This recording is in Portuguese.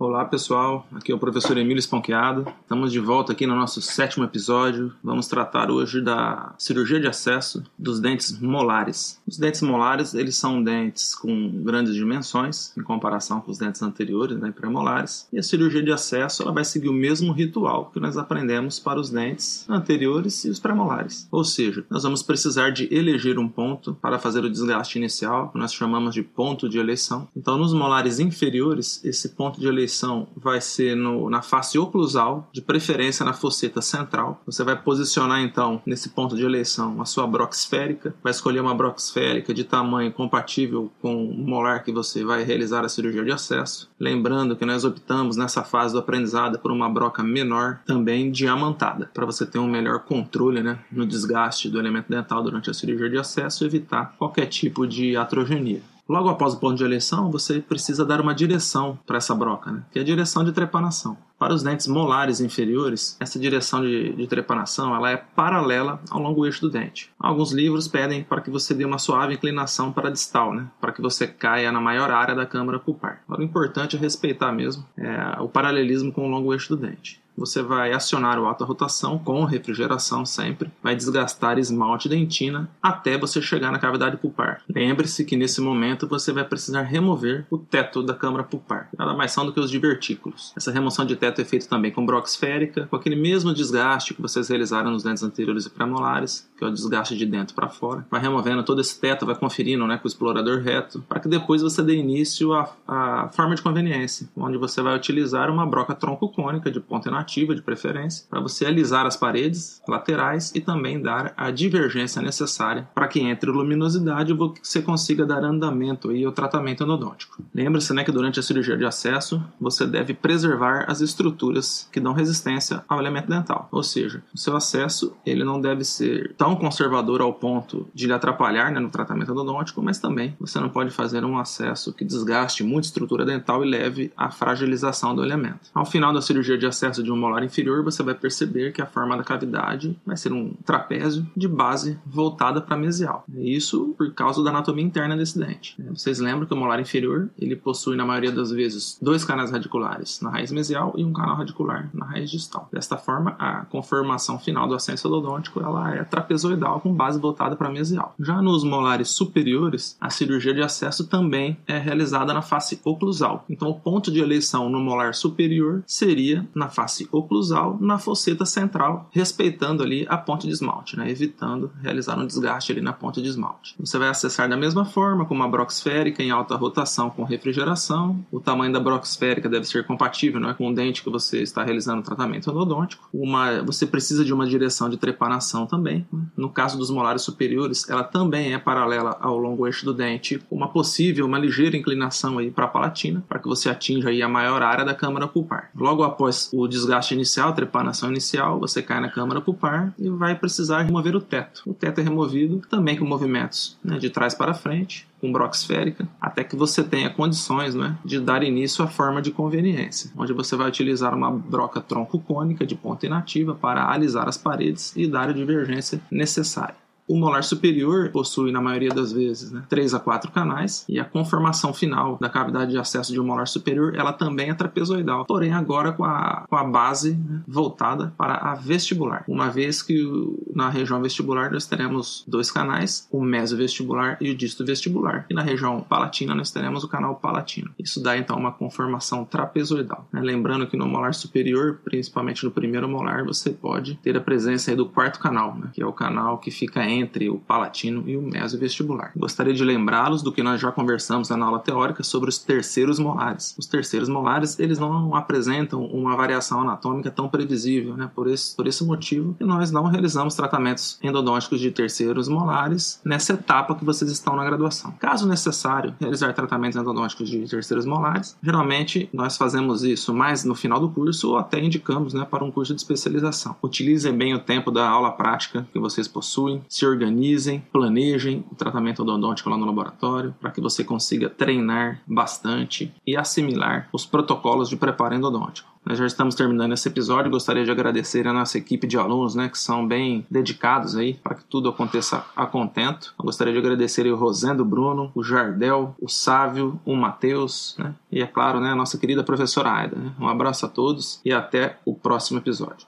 Olá pessoal, aqui é o professor Emílio Esponqueado. Estamos de volta aqui no nosso sétimo episódio. Vamos tratar hoje da cirurgia de acesso dos dentes molares. Os dentes molares, eles são dentes com grandes dimensões em comparação com os dentes anteriores, né, premolares. E a cirurgia de acesso, ela vai seguir o mesmo ritual que nós aprendemos para os dentes anteriores e os premolares. Ou seja, nós vamos precisar de eleger um ponto para fazer o desgaste inicial, que nós chamamos de ponto de eleição. Então, nos molares inferiores, esse ponto de eleição eleição vai ser no, na face oclusal, de preferência na fosseta central. Você vai posicionar então nesse ponto de eleição a sua broca esférica, vai escolher uma broca esférica de tamanho compatível com o molar que você vai realizar a cirurgia de acesso. Lembrando que nós optamos nessa fase do aprendizado por uma broca menor, também diamantada, para você ter um melhor controle né, no desgaste do elemento dental durante a cirurgia de acesso e evitar qualquer tipo de atrogenia. Logo após o ponto de eleição, você precisa dar uma direção para essa broca, né? que é a direção de trepanação. Para os dentes molares inferiores, essa direção de, de trepanação ela é paralela ao longo eixo do dente. Alguns livros pedem para que você dê uma suave inclinação para distal, né? para que você caia na maior área da câmara pulpar. O importante é respeitar mesmo é, o paralelismo com o longo eixo do dente você vai acionar o alta rotação com refrigeração sempre, vai desgastar esmalte dentina até você chegar na cavidade pulpar. Lembre-se que nesse momento você vai precisar remover o teto da câmara pulpar, nada mais são do que os divertículos. Essa remoção de teto é feita também com broca esférica, com aquele mesmo desgaste que vocês realizaram nos dentes anteriores e premolares, que é o desgaste de dentro para fora. Vai removendo todo esse teto, vai conferindo né, com o explorador reto, para que depois você dê início à, à forma de conveniência, onde você vai utilizar uma broca tronco cônica de ponta inativa de preferência, para você alisar as paredes laterais e também dar a divergência necessária para que entre luminosidade você consiga dar andamento aí ao tratamento endodôntico. Lembre-se né, que durante a cirurgia de acesso você deve preservar as estruturas que dão resistência ao elemento dental, ou seja, o seu acesso ele não deve ser tão conservador ao ponto de lhe atrapalhar né, no tratamento endodôntico, mas também você não pode fazer um acesso que desgaste muito a estrutura dental e leve à fragilização do elemento. Ao final da cirurgia de acesso de um molar inferior, você vai perceber que a forma da cavidade vai ser um trapézio de base voltada para mesial. Isso por causa da anatomia interna desse dente. Vocês lembram que o molar inferior ele possui na maioria das vezes dois canais radiculares na raiz mesial e um canal radicular na raiz distal. Desta forma, a conformação final do ascenso odontológico ela é trapezoidal com base voltada para mesial. Já nos molares superiores, a cirurgia de acesso também é realizada na face oclusal. Então, o ponto de eleição no molar superior seria na face oclusal na fosseta central, respeitando ali a ponte de esmalte, né? evitando realizar um desgaste ali na ponte de esmalte. Você vai acessar da mesma forma com uma broca esférica em alta rotação com refrigeração. O tamanho da broca esférica deve ser compatível né, com o dente que você está realizando o tratamento endodôntico. Uma, você precisa de uma direção de trepanação também. Né? No caso dos molares superiores, ela também é paralela ao longo eixo do dente, uma possível, uma ligeira inclinação para a palatina, para que você atinja aí a maior área da câmara pulpar. Logo após o desgaste inicial, trepanação inicial, você cai na câmara pulpar e vai precisar remover o teto. O teto é removido também com movimentos né, de trás para frente, com broca esférica, até que você tenha condições né, de dar início à forma de conveniência, onde você vai utilizar uma broca tronco cônica de ponta inativa para alisar as paredes e dar a divergência necessária. O molar superior possui, na maioria das vezes, né, 3 a 4 canais, e a conformação final da cavidade de acesso de um molar superior ela também é trapezoidal, porém agora com a, com a base né, voltada para a vestibular. Uma vez que na região vestibular nós teremos dois canais, o mesovestibular e o disto vestibular, e na região palatina nós teremos o canal palatino. Isso dá então uma conformação trapezoidal. Né? Lembrando que no molar superior, principalmente no primeiro molar, você pode ter a presença do quarto canal, né, que é o canal que fica em entre o palatino e o mesovestibular. Gostaria de lembrá-los do que nós já conversamos na aula teórica sobre os terceiros molares. Os terceiros molares, eles não apresentam uma variação anatômica tão previsível, né? Por esse, por esse motivo que nós não realizamos tratamentos endodônticos de terceiros molares nessa etapa que vocês estão na graduação. Caso necessário realizar tratamentos endodônticos de terceiros molares, geralmente nós fazemos isso mais no final do curso ou até indicamos, né, para um curso de especialização. Utilizem bem o tempo da aula prática que vocês possuem, se organizem, planejem o tratamento odontológico lá no laboratório, para que você consiga treinar bastante e assimilar os protocolos de preparo endodôntico. Nós já estamos terminando esse episódio. Gostaria de agradecer a nossa equipe de alunos, né, que são bem dedicados aí para que tudo aconteça a contento. Eu gostaria de agradecer o Rosendo Bruno, o Jardel, o Sávio, o Matheus, né, e é claro, né, a nossa querida professora Aida. Né? Um abraço a todos e até o próximo episódio.